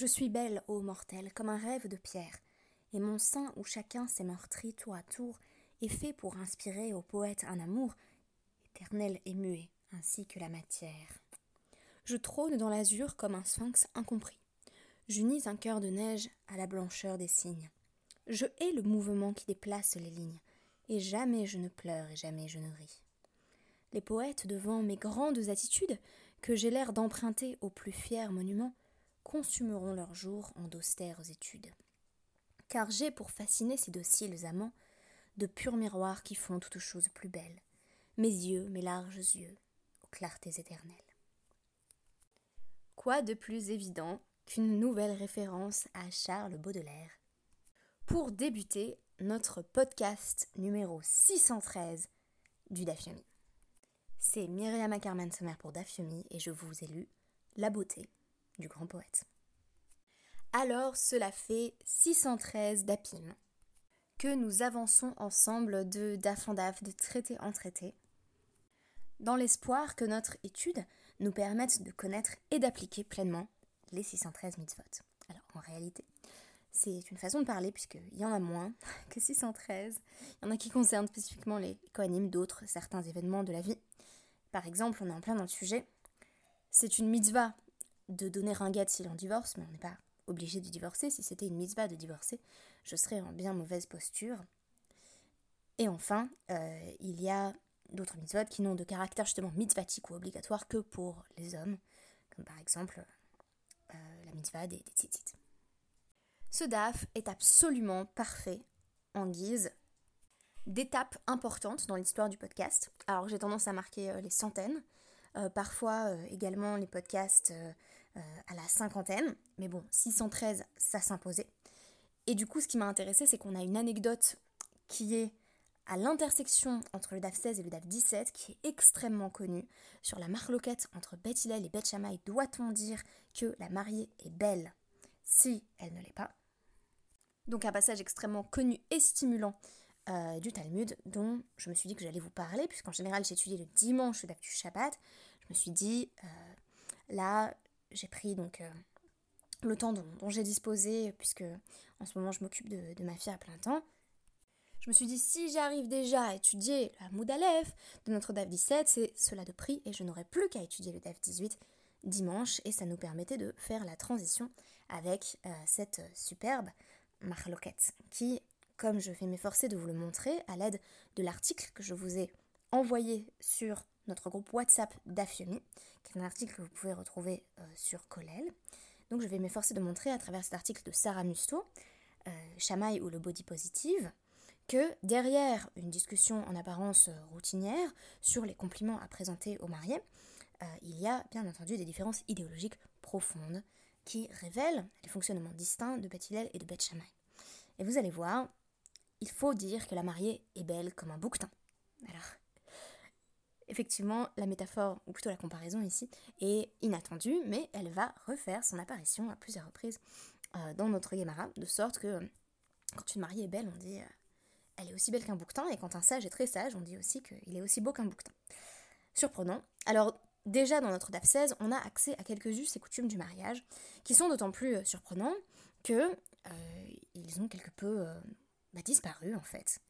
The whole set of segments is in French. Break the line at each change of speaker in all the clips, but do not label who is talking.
Je suis belle, ô mortel, comme un rêve de pierre, et mon sein où chacun s'est meurtri tour à tour est fait pour inspirer au poète un amour éternel et muet, ainsi que la matière. Je trône dans l'azur comme un sphinx incompris. J'unis un cœur de neige à la blancheur des cygnes. Je hais le mouvement qui déplace les lignes, et jamais je ne pleure et jamais je ne ris. Les poètes, devant mes grandes attitudes, que j'ai l'air d'emprunter aux plus fiers monuments, consumeront leurs jours en d'austères études. Car j'ai pour fasciner ces dociles amants de purs miroirs qui font toutes choses plus belles, mes yeux, mes larges yeux, aux clartés éternelles. Quoi de plus évident qu'une nouvelle référence à Charles Baudelaire? Pour débuter notre podcast numéro 613 du Dafyomi. C'est Myriam Ackerman Sommer pour Dafyomi et je vous ai lu La beauté grand poète. Alors cela fait 613 d'Apim que nous avançons ensemble de daf en daf, de traité en traité, dans l'espoir que notre étude nous permette de connaître et d'appliquer pleinement les 613 mitzvot. Alors en réalité, c'est une façon de parler puisqu'il y en a moins que 613. Il y en a qui concernent spécifiquement les Kohanim, d'autres certains événements de la vie. Par exemple, on est en plein dans le sujet. C'est une mitzvah de donner un guet s'il en divorce, mais on n'est pas obligé de divorcer. Si c'était une mitzvah de divorcer, je serais en bien mauvaise posture. Et enfin, euh, il y a d'autres mitzvot qui n'ont de caractère justement mitzvatique ou obligatoire que pour les hommes, comme par exemple euh, la mitzvah des, des. Ce DAF est absolument parfait en guise d'étape importante dans l'histoire du podcast. Alors j'ai tendance à marquer euh, les centaines, parfois également les podcasts à la cinquantaine, mais bon, 613, ça s'imposait. Et du coup, ce qui m'a intéressé, c'est qu'on a une anecdote qui est à l'intersection entre le DAF 16 et le DAF 17, qui est extrêmement connue, sur la marloquette entre Beth Hillel et Beth Shammai, doit-on dire que la mariée est belle? Si elle ne l'est pas Donc un passage extrêmement connu et stimulant euh, du Talmud, dont je me suis dit que j'allais vous parler, puisqu'en général j'ai étudié le dimanche du Shabbat. Je me suis dit, euh, là, j'ai pris donc euh, le temps dont, j'ai disposé, puisque en ce moment je m'occupe de, ma fille à plein temps. Je me suis dit, si j'arrive déjà à étudier la Moudalef de notre DAF 17, c'est cela de prix et je n'aurai plus qu'à étudier le DAF 18 dimanche et ça nous permettait de faire la transition avec euh, cette superbe marloquette qui, comme je vais m'efforcer de vous le montrer à l'aide de l'article que je vous ai envoyé sur notre groupe WhatsApp d'Afiomi, qui est un article que vous pouvez retrouver euh, sur Colel. Donc je vais m'efforcer de montrer à travers cet article de Sarah Musto, euh, ou le body positive, que derrière une discussion en apparence routinière sur les compliments à présenter aux mariés, euh, il y a bien entendu des différences idéologiques profondes qui révèlent les fonctionnements distincts de Beth et de Beth Shammai. Et vous allez voir, il faut dire que la mariée est belle comme un bouquetin. Alors, effectivement, la métaphore, ou plutôt la comparaison ici, est inattendue, mais elle va refaire son apparition à plusieurs reprises euh, dans notre Gemara, de sorte que quand une mariée est belle, on dit euh, elle est aussi belle qu'un bouquetin, et quand un sage est très sage, on dit aussi qu'il est aussi beau qu'un bouquetin. Surprenant. Alors, déjà dans notre DAF 16, on a accès à quelques us et coutumes du mariage, qui sont d'autant plus euh, surprenants que euh, ils ont quelque peu euh, bah, disparu en fait.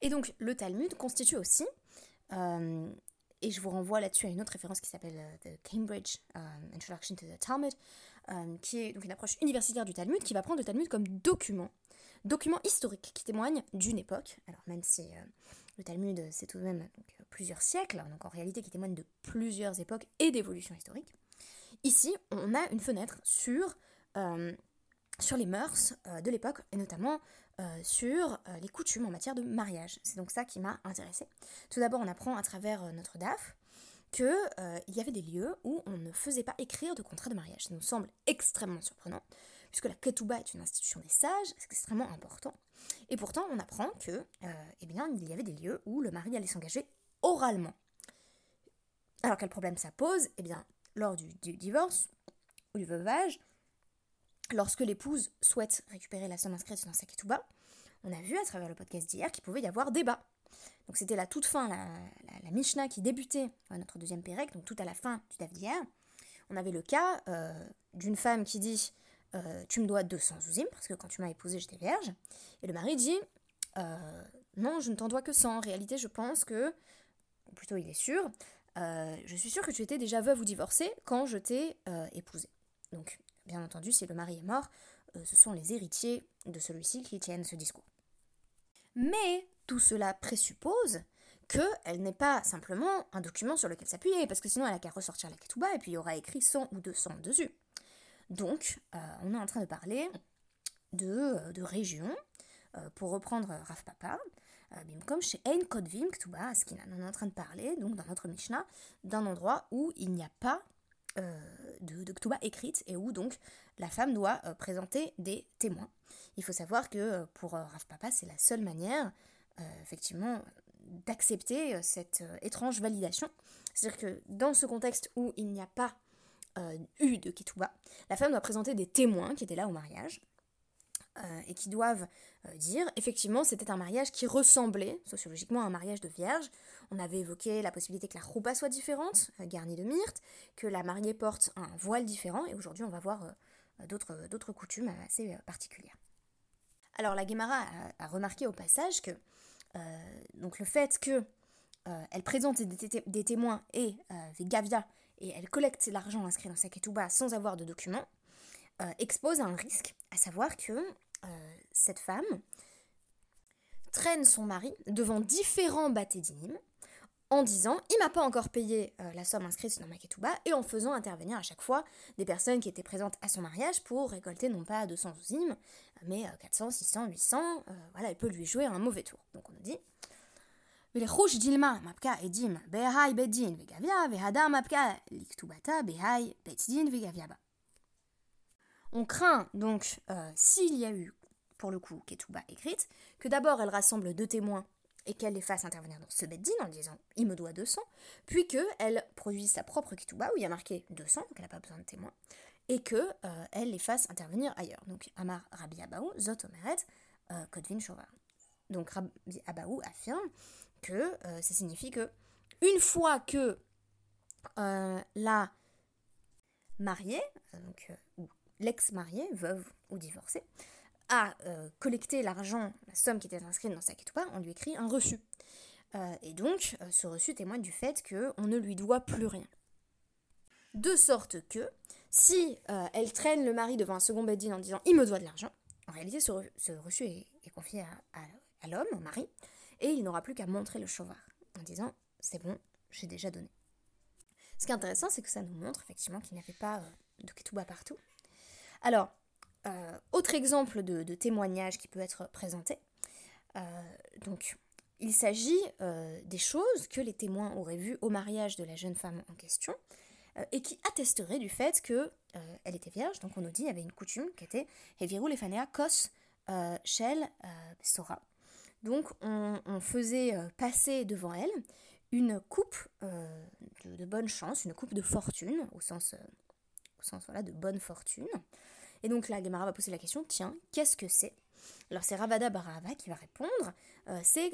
Et donc le Talmud constitue aussi, et je vous renvoie là-dessus à une autre référence qui s'appelle The Cambridge Introduction to the Talmud, qui est donc une approche universitaire du Talmud, qui va prendre le Talmud comme document documents historiques qui témoignent d'une époque, alors même si euh, le Talmud c'est tout de même euh, plusieurs siècles, donc en réalité qui témoigne de plusieurs époques et d'évolutions historiques, ici on a une fenêtre sur, euh, sur les mœurs de l'époque et notamment sur les coutumes en matière de mariage. C'est donc ça qui m'a intéressée. Tout d'abord on apprend à travers notre DAF qu'il y avait des lieux où on ne faisait pas écrire de contrat de mariage. Ça nous semble extrêmement surprenant puisque la ketouba est une institution des sages, c'est extrêmement important. Et pourtant, on apprend que, euh, eh bien, il y avait des lieux où le mari allait s'engager oralement. Alors quel problème ça pose? Eh bien, lors du, divorce ou du veuvage, lorsque l'épouse souhaite récupérer la somme inscrite dans sa ketouba, on a vu à travers le podcast d'hier qu'il pouvait y avoir débat. Donc c'était la toute fin, la, Mishnah qui débutait notre deuxième pérec, donc tout à la fin du DAF d'hier. On avait le cas euh, d'une femme qui dit tu me dois 200 zouzim, parce que quand tu m'as épousé, j'étais vierge. Et le mari dit, non, je ne t'en dois que 100. En réalité, je pense que, ou plutôt il est sûr, je suis sûr que tu étais déjà veuve ou divorcée quand je t'ai épousée. Donc, bien entendu, si le mari est mort, ce sont les héritiers de celui-ci qui tiennent ce discours. Mais tout cela présuppose qu'elle n'est pas simplement un document sur lequel s'appuyer, parce que sinon elle a qu'à ressortir la ketouba et puis il y aura écrit 100 ou 200 dessus. Donc, euh, on est en train de parler de, euh, de régions, euh, pour reprendre Raf Papa, comme chez Ein Kodvim Ktuba on est en train de parler, donc dans notre Mishnah, d'un endroit où il n'y a pas de, de Ktuba écrite et où donc la femme doit présenter des témoins. Il faut savoir que pour Raf Papa, c'est la seule manière, effectivement, d'accepter cette étrange validation. C'est-à-dire que dans ce contexte où il n'y a pas euh, eu de Ketouba, la femme doit présenter des témoins qui étaient là au mariage. Euh, et qui doivent euh, dire effectivement c'était un mariage qui ressemblait sociologiquement à un mariage de vierge. On avait évoqué la possibilité que la roupa soit différente, garnie de myrte, que la mariée porte un voile différent, et aujourd'hui on va voir d'autres coutumes assez particulières. Alors la Guémara a, remarqué au passage que donc le fait que elle présente des, témoins et des gavia et elle collecte l'argent inscrit dans sa ketouba sans avoir de documents, euh, expose à un risque, à savoir que euh, euh, cette femme traîne son mari devant différents bâtédinim en disant il m'a pas encore payé euh, la somme inscrite dans ma ketouba et en faisant intervenir à chaque fois des personnes qui étaient présentes à son mariage pour récolter non pas 200 zim mais 400, 600, 800, voilà, il peut lui jouer un mauvais tour. Donc on nous dit dilma mapka edim behai bedin vegavia vehada mapka liktubata behai bedin vegaviaba. On craint donc, euh, s'il y a eu, pour le coup, Ketouba écrite, que d'abord elle rassemble deux témoins et qu'elle les fasse intervenir dans ce beddin en disant il me doit 200, puis qu'elle produise sa propre Ketouba où il y a marqué 200, donc elle n'a pas besoin de témoins, et qu'elle euh, les fasse intervenir ailleurs. Donc Amar Rabbi Abaou, Zot Omeret, euh, Kodvin. Donc Rabbi Abaou affirme que ça signifie que une fois que la mariée, donc, ou l'ex-mariée, veuve ou divorcée, a collecté l'argent, la somme qui était inscrite dans sa ketouba, on lui écrit un reçu. et donc, ce reçu témoigne du fait qu'on ne lui doit plus rien. De sorte que, si elle traîne le mari devant un second bedding en disant il me doit de l'argent, en réalité, ce, reçu est, confié à l'homme, au mari, et il n'aura plus qu'à montrer le chauvard en disant c'est bon, j'ai déjà donné. Ce qui est intéressant, c'est que ça nous montre effectivement qu'il n'y avait pas euh, de ketouba partout. Alors, euh, autre exemple de, témoignage qui peut être présenté. Euh, donc, il s'agit des choses que les témoins auraient vues au mariage de la jeune femme en question et qui attesteraient du fait que elle était vierge. Donc, on nous dit il y avait une coutume qui était Heviru lefanea kos shel sora. Donc on, faisait euh, passer devant elle une coupe euh, de, bonne chance, une coupe de fortune, au sens, euh, au sens de bonne fortune. Et donc là, Gemara va poser la question, tiens, qu'est-ce que c'est? Alors c'est Ravada Barava qui va répondre, c'est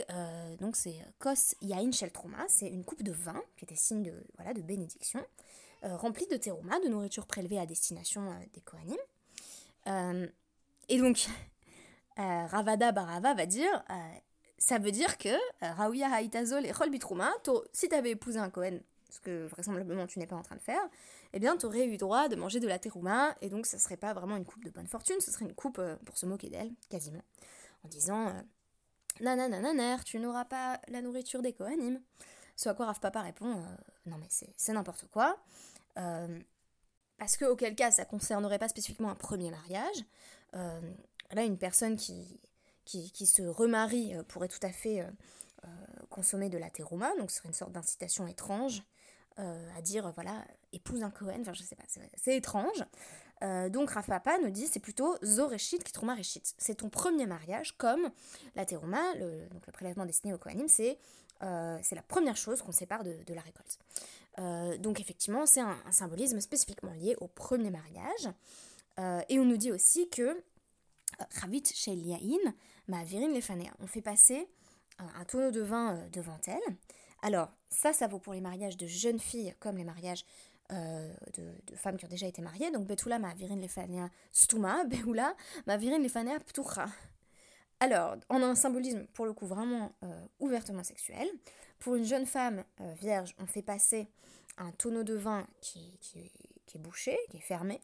donc c'est Kos Yain Shel Trouma, c'est une coupe de vin qui était signe de, voilà, de bénédiction, remplie de terouma, de nourriture prélevée à destination des Kohanim. et donc euh, Ravada Barava va dire euh, ça veut dire que euh, Raouya Haïtazol et Chol si tu avais épousé un Cohen, ce que vraisemblablement tu n'es pas en train de faire, eh bien tu aurais eu droit de manger de la terouma, et donc ça serait pas vraiment une coupe de bonne fortune, ce serait une coupe pour se moquer d'elle, quasiment, en disant Nananananer, tu n'auras pas la nourriture des Kohanim. Ce à quoi Rav Papa répond Non mais c'est n'importe quoi. parce que auquel cas ça concernerait pas spécifiquement un premier mariage. Là, une personne qui, qui, se remarie euh, pourrait tout à fait euh, euh, consommer de la terouma, donc ce serait une sorte d'incitation étrange à dire, voilà, épouse un Cohen, enfin je sais pas, c'est étrange. donc Rafapa nous dit c'est plutôt Zoreshit qui Reshit. C'est ton premier mariage, comme la terouma, le, donc le prélèvement destiné au Kohanim, c'est c'est la première chose qu'on sépare de, la récolte. donc effectivement, c'est un, symbolisme spécifiquement lié au premier mariage. et on nous dit aussi que Ravit Shel Yain, ma virine lefanea. On fait passer un tonneau de vin euh, devant elle. Alors, ça, ça vaut pour les mariages de jeunes filles comme les mariages de, femmes qui ont déjà été mariées. Donc Betula Ma'avirin Lefania Stuma, Beula Ma'avirin Lefania Ptucha. Alors, on a un symbolisme pour le coup vraiment ouvertement sexuel. Pour une jeune femme vierge, on fait passer un tonneau de vin qui, est bouché, qui est fermé,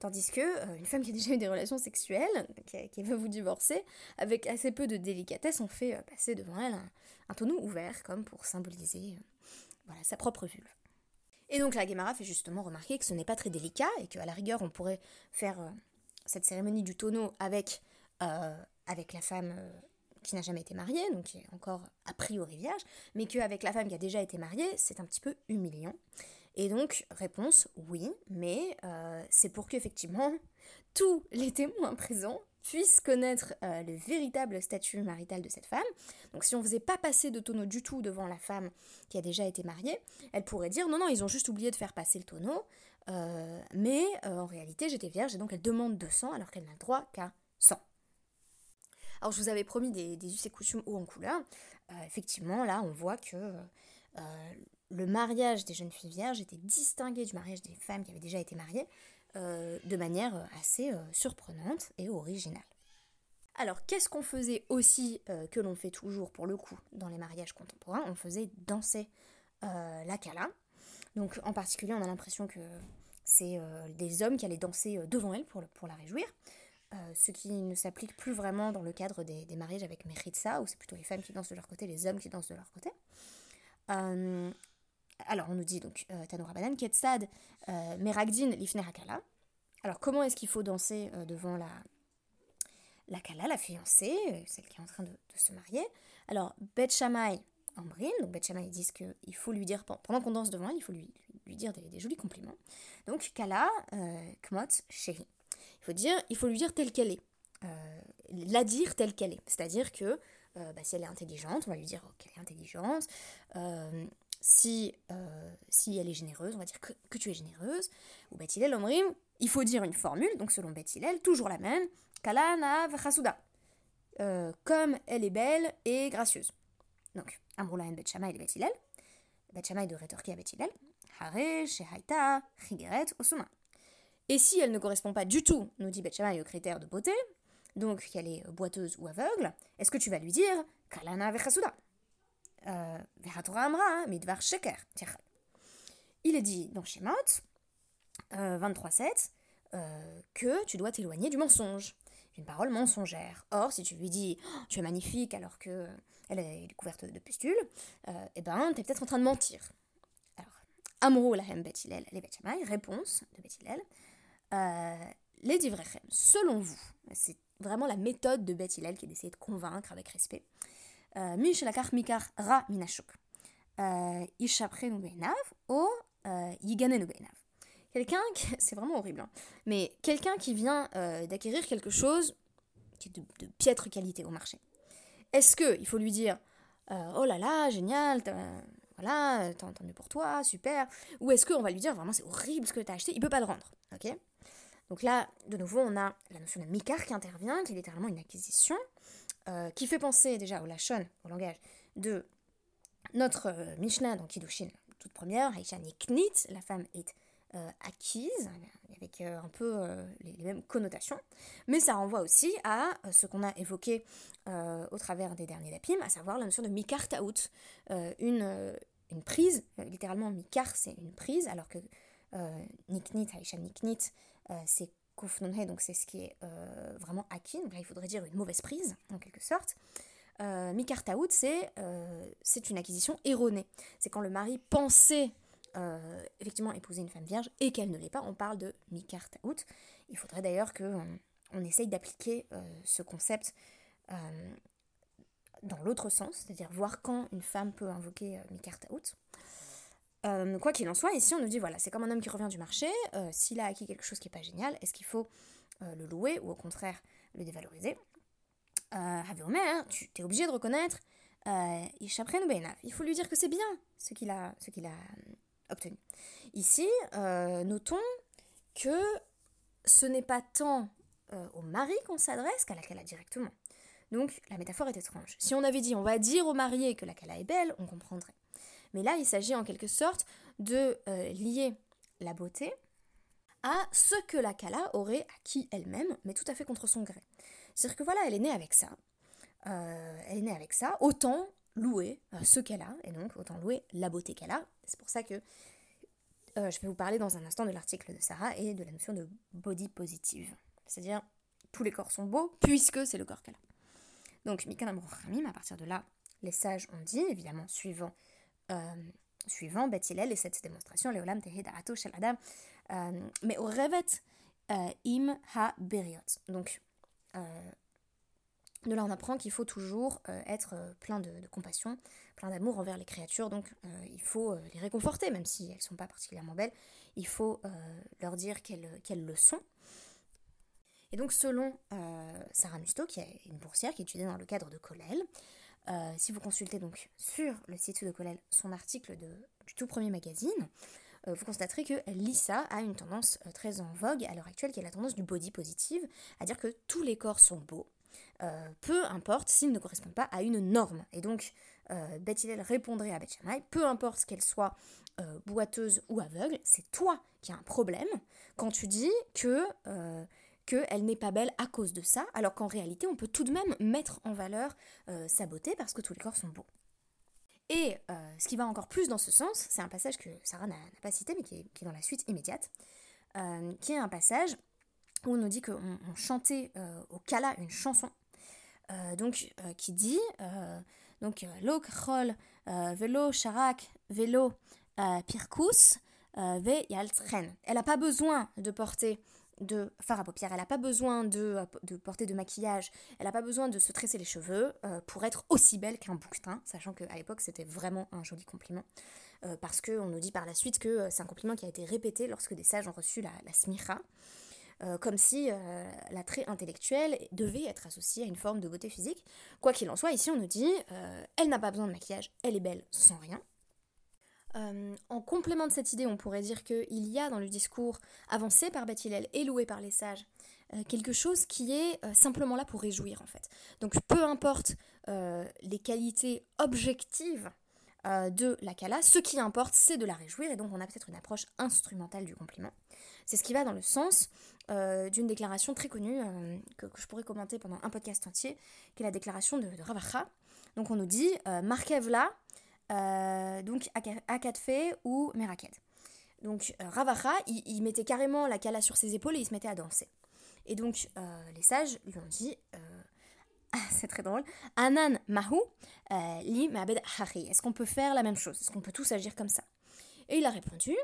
tandis que une femme qui a déjà eu des relations sexuelles, qui, qui, veut vous divorcer, avec assez peu de délicatesse, on fait passer devant elle un, un tonneau ouvert, comme pour symboliser euh, voilà, sa propre vulve. Et donc la Guémara fait justement remarquer que ce n'est pas très délicat et qu'à la rigueur on pourrait faire euh, cette cérémonie du tonneau avec, euh, avec la femme qui n'a jamais été mariée, donc qui est encore a priori vierge, mais qu'avec la femme qui a déjà été mariée, c'est un petit peu humiliant. Et donc, réponse, oui, mais c'est pour qu'effectivement tous les témoins présents puisse connaître euh, le véritable statut marital de cette femme. Donc si on ne faisait pas passer de tonneau du tout devant la femme qui a déjà été mariée, elle pourrait dire non, non, ils ont juste oublié de faire passer le tonneau, euh, mais euh, en réalité j'étais vierge et donc elle demande 200 alors qu'elle n'a le droit qu'à 100. Alors je vous avais promis des, des us et coutumes haut en couleur. effectivement, là on voit que le mariage des jeunes filles vierges était distingué du mariage des femmes qui avaient déjà été mariées. Euh, de manière euh, assez euh, surprenante et originale. Alors, qu'est-ce qu'on faisait aussi, que l'on fait toujours pour le coup dans les mariages contemporains? On faisait danser la kala. Donc, en particulier, on a l'impression que c'est des hommes qui allaient danser devant elle pour, pour la réjouir. ce qui ne s'applique plus vraiment dans le cadre des, mariages avec Meritza, où c'est plutôt les femmes qui dansent de leur côté, les hommes qui dansent de leur côté. Alors, on nous dit donc euh, Tanoura Banan, Ketsad, euh, Meragdin, Lifner Hakala. Alors, comment est-ce qu'il faut danser euh, devant la, la Kala, la fiancée, celle qui est en train de, se marier? Alors, Bet Shammai, Ambrin, donc Bet Shammai disent qu'il faut lui dire, pendant qu'on danse devant elle, il faut lui, lui dire des, jolis compliments. Donc, Kala, Kmot, Chéri. Il faut, dire, il faut lui dire telle qu'elle est. la dire telle qu'elle est. C'est-à-dire que bah, si elle est intelligente, on va lui dire qu'elle est intelligente si, euh, si elle est généreuse, on va dire que, tu es généreuse, ou Bethilel Omrim, il faut dire une formule, donc selon Bethilel, toujours la même, Kalana Vachasuda, euh, comme elle est belle et gracieuse. Donc, Amrulaen Bet Shammai et Bethilel, Bet Shammai de rétorquer à Bethilel, Hare, Shehaita, Chigeret, Osuma. Et si elle ne correspond pas du tout, nous dit Bet Shammai, au critère de beauté, donc qu'elle est boiteuse ou aveugle, est-ce que tu vas lui dire Kalana Vachasuda il est dit dans Shemot 23.7 euh, euh, que tu dois t'éloigner du mensonge, d'une parole mensongère. Or, si tu lui dis oh, tu es magnifique alors que elle est couverte de pustules, eh ben, tu es peut-être en train de mentir. Alors, Amrou lahem betilel les betchamay, réponse de betilel, les divrechem, selon vous, c'est vraiment la méthode de Bethilel qui est d'essayer de convaincre avec respect. Euh, ra minashuk. Euh, Ishaprenu beinav ou euh, yiganenu beinav. Quelqu'un, c'est vraiment horrible, hein, mais quelqu'un qui vient d'acquérir quelque chose qui est de, piètre qualité au marché. Est-ce qu'il faut lui dire oh là là, génial, voilà, tant, mieux pour toi, super. Ou est-ce qu'on va lui dire vraiment c'est horrible ce que tu as acheté, il peut pas le rendre. ok? Donc là, de nouveau, on a la notion de mikar qui intervient, qui est littéralement une acquisition. Euh, qui fait penser déjà au lachon, au langage, de notre euh, Mishnah dans Kiddushin, toute première, Aisha Niknit, la femme est euh, acquise, avec un peu les, mêmes connotations, mais ça renvoie aussi à ce qu'on a évoqué au travers des derniers lapim, à savoir la notion de mikar taout, une, une prise, littéralement mikar c'est une prise, alors que niknit, Aisha Niknit, c'est donc c'est ce qui est euh, vraiment acquis, donc là il faudrait dire une mauvaise prise en quelque sorte. Euh, c'est euh, c'est une acquisition erronée. C'est quand le mari pensait euh, effectivement épouser une femme vierge et qu'elle ne l'est pas, on parle de Mikartaout. Il faudrait d'ailleurs qu'on on essaye d'appliquer ce concept dans l'autre sens, c'est-à-dire voir quand une femme peut invoquer Mikartaout. Euh, quoi qu'il en soit, ici on nous dit voilà, c'est comme un homme qui revient du marché, euh, s'il a acquis quelque chose qui n'est pas génial, est-ce qu'il faut euh, le louer ou au contraire le dévaloriser? Euh, tu es obligé de reconnaître il faut lui dire que c'est bien ce qu'il a, ce qu'il a obtenu. Ici, notons que ce n'est pas tant au mari qu'on s'adresse qu'à la Kala directement. Donc la métaphore est étrange. Si on avait dit on va dire au marié que la Kala est belle, on comprendrait. Mais là, il s'agit en quelque sorte de euh, lier la beauté à ce que la Kala aurait acquis elle-même, mais tout à fait contre son gré. C'est-à-dire que voilà, elle est née avec ça. Euh, elle est née avec ça. Autant louer euh, ce qu'elle a, et donc autant louer la beauté qu'elle a. C'est pour ça que je vais vous parler dans un instant de l'article de Sarah et de la notion de body positive. C'est-à-dire, tous les corps sont beaux, puisque c'est le corps qu'elle a. Donc, Mikan Ramim, à partir de là, les sages ont dit, évidemment, suivant, euh, suivant Bethilel et cette démonstration, Leolam Tehid Shel Adam, euh, mais au Revet euh, Im Ha Beriot. Donc, de là, on apprend qu'il faut toujours être plein de, compassion, plein d'amour envers les créatures. Donc, il faut les réconforter, même si elles ne sont pas particulièrement belles. Il faut leur dire qu'elles le sont. Et donc, selon Sarah Musto, qui est une boursière qui étudiait dans le cadre de Colel, euh, si vous consultez donc sur le site de Colel son article du tout premier magazine, euh, vous constaterez que Lisa a une tendance euh, très en vogue à l'heure actuelle, qui est la tendance du body positive, à dire que tous les corps sont beaux, peu importe s'ils ne correspondent pas à une norme. Et donc, euh, répondrait à Beth peu importe qu'elle soit boiteuse ou aveugle, c'est toi qui as un problème quand tu dis que qu'elle n'est pas belle à cause de ça, alors qu'en réalité, on peut tout de même mettre en valeur euh, sa beauté parce que tous les corps sont beaux. Et euh, ce qui va encore plus dans ce sens, c'est un passage que Sarah n'a pas cité, mais qui est, dans la suite immédiate, euh, qui est un passage où on nous dit qu'on chantait au Kala une chanson, donc qui dit donc lo velo sharak velo pirkus ve yaltren. Elle n'a pas besoin de porter de fard à paupières, elle n'a pas besoin de, porter de maquillage, elle n'a pas besoin de se tresser les cheveux euh, pour être aussi belle qu'un bouquetin, sachant qu'à l'époque c'était vraiment un joli compliment. Euh, parce qu'on nous dit par la suite que euh, c'est un compliment qui a été répété lorsque des sages ont reçu la, la comme si l'attrait intellectuel devait être associé à une forme de beauté physique. Quoi qu'il en soit, ici on nous dit, elle n'a pas besoin de maquillage, elle est belle sans rien. Euh, en complément de cette idée, on pourrait dire qu'il y a dans le discours avancé par Beth et loué par les sages euh, quelque chose qui est euh, simplement là pour réjouir en fait. Donc peu importe les qualités objectives de la Kala, ce qui importe c'est de la réjouir et donc on a peut-être une approche instrumentale du compliment. C'est ce qui va dans le sens d'une déclaration très connue que, je pourrais commenter pendant un podcast entier, qui est la déclaration de, de Ravacha. Donc on nous dit Markevla euh, donc Akatfe ou Meraked. Donc euh, Ravacha, il, mettait carrément la kala sur ses épaules et il se mettait à danser. Et donc euh, les sages lui ont dit, c'est très drôle, Anan Mahu, li Mabed Hari. Est-ce qu'on peut faire la même chose? Est-ce qu'on peut tous agir comme ça? Et il a répondu,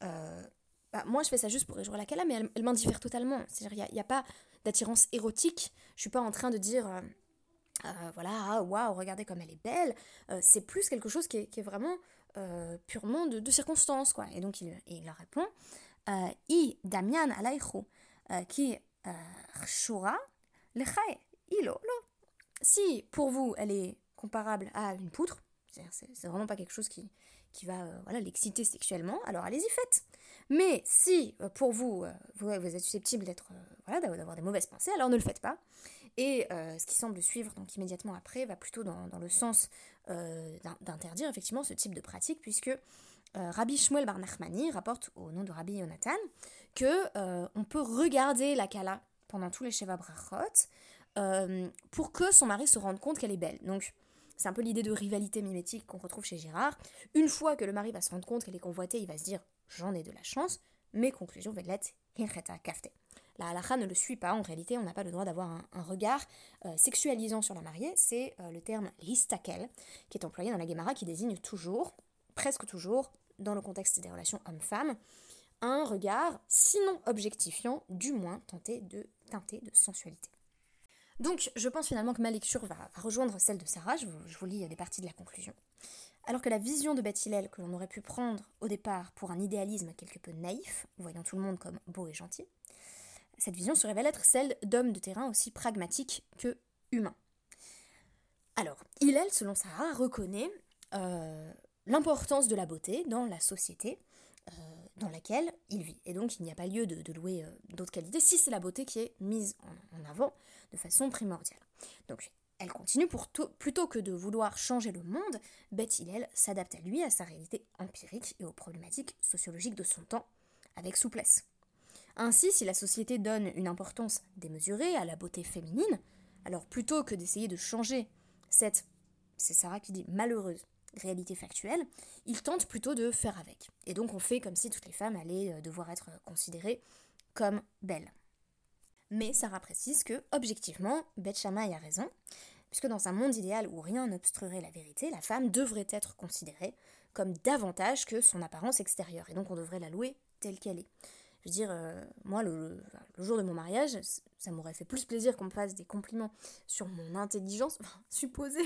bah, moi je fais ça juste pour réjouir la kala, mais elle, m'indiffère totalement. C'est-à-dire il n'y a, pas d'attirance érotique. Je suis pas en train de dire voilà, ah, waouh, regardez comme elle est belle. Euh, c'est plus quelque chose qui est, vraiment euh, purement de, circonstance, quoi. Et donc il, il leur répond I Damian alayhu qui shura lechae ilo lo. Si pour vous elle est comparable à une poutre, c'est vraiment pas quelque chose qui, qui va voilà, l'exciter sexuellement, alors allez-y faites. Mais si pour vous, vous, vous êtes susceptible d'être voilà, d'avoir des mauvaises pensées, alors ne le faites pas. Et euh, ce qui semble suivre donc immédiatement après va plutôt dans, le sens euh, d'interdire effectivement ce type de pratique, puisque euh, Rabbi Shmuel Bar Nachmani rapporte au nom de Rabbi Yonatan que on peut regarder la Kala pendant tous les Sheva Brachot pour que son mari se rende compte qu'elle est belle. Donc c'est un peu l'idée de rivalité mimétique qu'on retrouve chez Girard. Une fois que le mari va se rendre compte qu'elle est convoitée, il va se dire j'en ai de la chance. Mes conclusions vont être kafte. La halakha ne le suit pas. En réalité, on n'a pas le droit d'avoir un, regard euh, sexualisant sur la mariée. C'est euh, le terme listakel qui est employé dans la Gemara qui désigne toujours, presque toujours, dans le contexte des relations homme-femme, un regard, sinon objectifiant, du moins tenté de teinter de sensualité. Donc, je pense finalement que ma lecture va, rejoindre celle de Sarah. Je vous, lis des parties de la conclusion. Alors que la vision de Beth Hillel que l'on aurait pu prendre au départ pour un idéalisme quelque peu naïf, voyant tout le monde comme beau et gentil, cette vision se révèle être celle d'hommes de terrain aussi pragmatiques que humains. Alors, Hillel, selon Sarah, reconnaît euh, l'importance de la beauté dans la société euh, dans laquelle il vit. Et donc, il n'y a pas lieu de, louer euh, d'autres qualités si c'est la beauté qui est mise en, avant de façon primordiale. Donc, elle continue, pour plutôt que de vouloir changer le monde, Beth Hillel s'adapte à lui, à sa réalité empirique et aux problématiques sociologiques de son temps, avec souplesse. Ainsi, si la société donne une importance démesurée à la beauté féminine, alors plutôt que d'essayer de changer cette, c'est Sarah qui dit, malheureuse réalité factuelle, il tente plutôt de faire avec. Et donc on fait comme si toutes les femmes allaient euh, devoir être considérées comme belles. Mais Sarah précise que, objectivement, Beth Shammai a raison, puisque dans un monde idéal où rien n'obstruerait la vérité, la femme devrait être considérée comme davantage que son apparence extérieure, et donc on devrait la louer telle qu'elle est. Je veux dire, euh, moi, le, jour de mon mariage, ça m'aurait fait plus plaisir qu'on me fasse des compliments sur mon intelligence, enfin, supposé.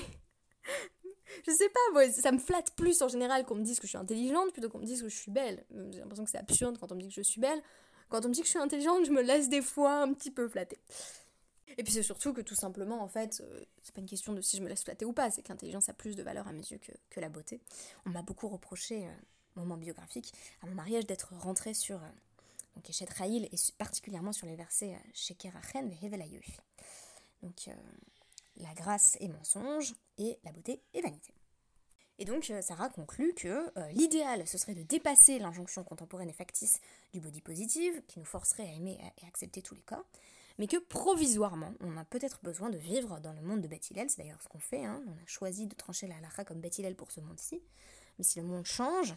je sais pas, moi, ça me flatte plus en général qu'on me dise que je suis intelligente plutôt qu'on me dise que je suis belle. J'ai l'impression que c'est absurde quand on me dit que je suis belle. Quand on me dit que je suis intelligente, je me laisse des fois un petit peu flatter. Et puis c'est surtout que tout simplement, en fait, euh, c'est pas une question de si je me laisse flatter ou pas, c'est que l'intelligence a plus de valeur à mes yeux que, la beauté. On m'a beaucoup reproché, euh, moment biographique, à mon mariage d'être rentrée sur euh, donc Eshet Raïl, et particulièrement sur les versets Sheker Achen et Donc la grâce est mensonge et la beauté est vanité. Et donc euh, Sarah conclut que euh, l'idéal, ce serait de dépasser l'injonction contemporaine et factice du body positive, qui nous forcerait à aimer et accepter tous les corps, mais que provisoirement, on a peut-être besoin de vivre dans le monde de Beth c'est d'ailleurs ce qu'on fait, hein. on a choisi de trancher la halakha comme Beth pour ce monde-ci, mais si le monde change,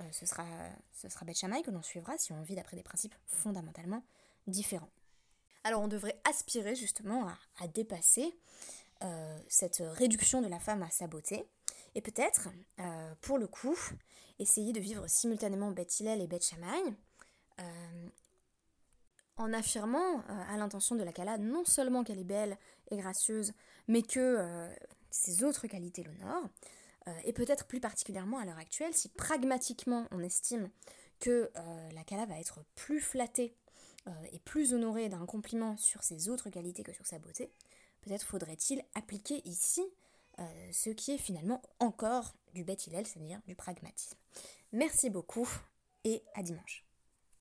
euh, ce sera, ce Beth que l'on suivra si on vit d'après des principes fondamentalement différents. Alors on devrait aspirer justement à, dépasser cette réduction de la femme à sa beauté, et peut-être, euh, pour le coup, essayer de vivre simultanément Beth Hillel et Beth euh, en affirmant euh, à l'intention de la Kala non seulement qu'elle est belle et gracieuse, mais que ses autres qualités l'honorent, et peut-être plus particulièrement à l'heure actuelle, si pragmatiquement on estime que la Kala va être plus flattée et plus honorée d'un compliment sur ses autres qualités que sur sa beauté, peut-être faudrait-il appliquer ici euh, ce qui est finalement encore du Beth c'est-à-dire du pragmatisme. Merci beaucoup et à dimanche.